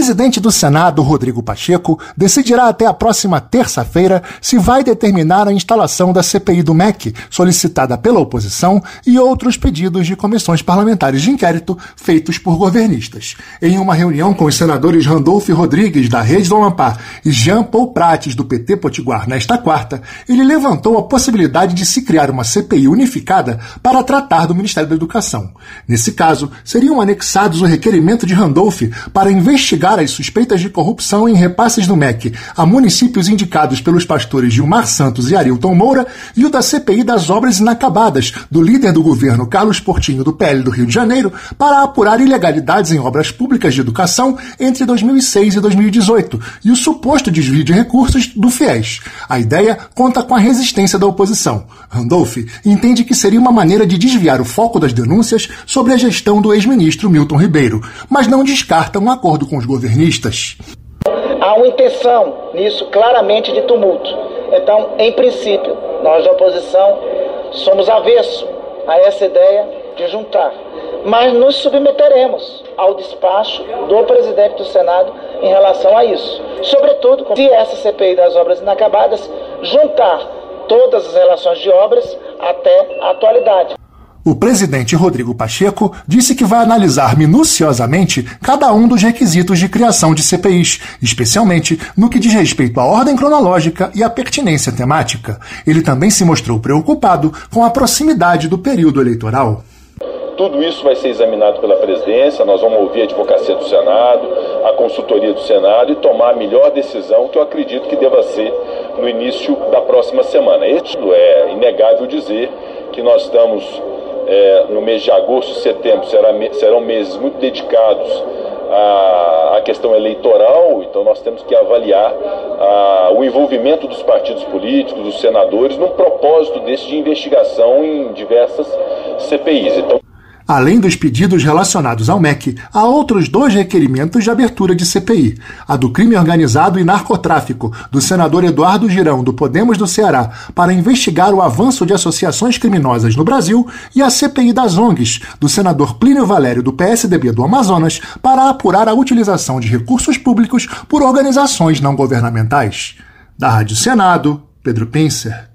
presidente do Senado, Rodrigo Pacheco, decidirá até a próxima terça-feira se vai determinar a instalação da CPI do MEC, solicitada pela oposição, e outros pedidos de comissões parlamentares de inquérito feitos por governistas. Em uma reunião com os senadores Randolfo Rodrigues, da Rede do Amapá, e Jean Paul Prates, do PT Potiguar, nesta quarta, ele levantou a possibilidade de se criar uma CPI unificada para tratar do Ministério da Educação. Nesse caso, seriam anexados o requerimento de Randolph para investigar investigar as suspeitas de corrupção em repasses do MEC a municípios indicados pelos pastores Gilmar Santos e Arilton Moura e o da CPI das obras inacabadas do líder do governo Carlos Portinho do PL do Rio de Janeiro para apurar ilegalidades em obras públicas de educação entre 2006 e 2018 e o suposto desvio de recursos do FIES. A ideia conta com a resistência da oposição. Randolph entende que seria uma maneira de desviar o foco das denúncias sobre a gestão do ex-ministro Milton Ribeiro, mas não descarta um acordo com os governistas? Há uma intenção nisso claramente de tumulto. Então, em princípio, nós da oposição somos avesso a essa ideia de juntar. Mas nos submeteremos ao despacho do presidente do Senado em relação a isso. Sobretudo, se essa CPI das obras inacabadas juntar todas as relações de obras até a atualidade. O presidente Rodrigo Pacheco disse que vai analisar minuciosamente cada um dos requisitos de criação de CPIs, especialmente no que diz respeito à ordem cronológica e à pertinência temática. Ele também se mostrou preocupado com a proximidade do período eleitoral. Tudo isso vai ser examinado pela presidência, nós vamos ouvir a advocacia do Senado, a consultoria do Senado e tomar a melhor decisão que eu acredito que deva ser no início da próxima semana. Isso é inegável dizer que nós estamos é, no mês de agosto e setembro será, serão meses muito dedicados à, à, questão eleitoral, então nós temos que avaliar o envolvimento dos partidos políticos, dos senadores, num propósito desse de investigação em diversas CPIs. Então, Além dos pedidos relacionados ao MEC, há outros dois requerimentos de abertura de CPI: a do crime organizado e narcotráfico, do senador Eduardo Girão, do Podemos do Ceará, para investigar o avanço de associações criminosas no Brasil, e a CPI das ONGs, do senador Plínio Valério, do PSDB do Amazonas, para apurar a utilização de recursos públicos por organizações não governamentais. Da Rádio Senado, Pedro Pincer.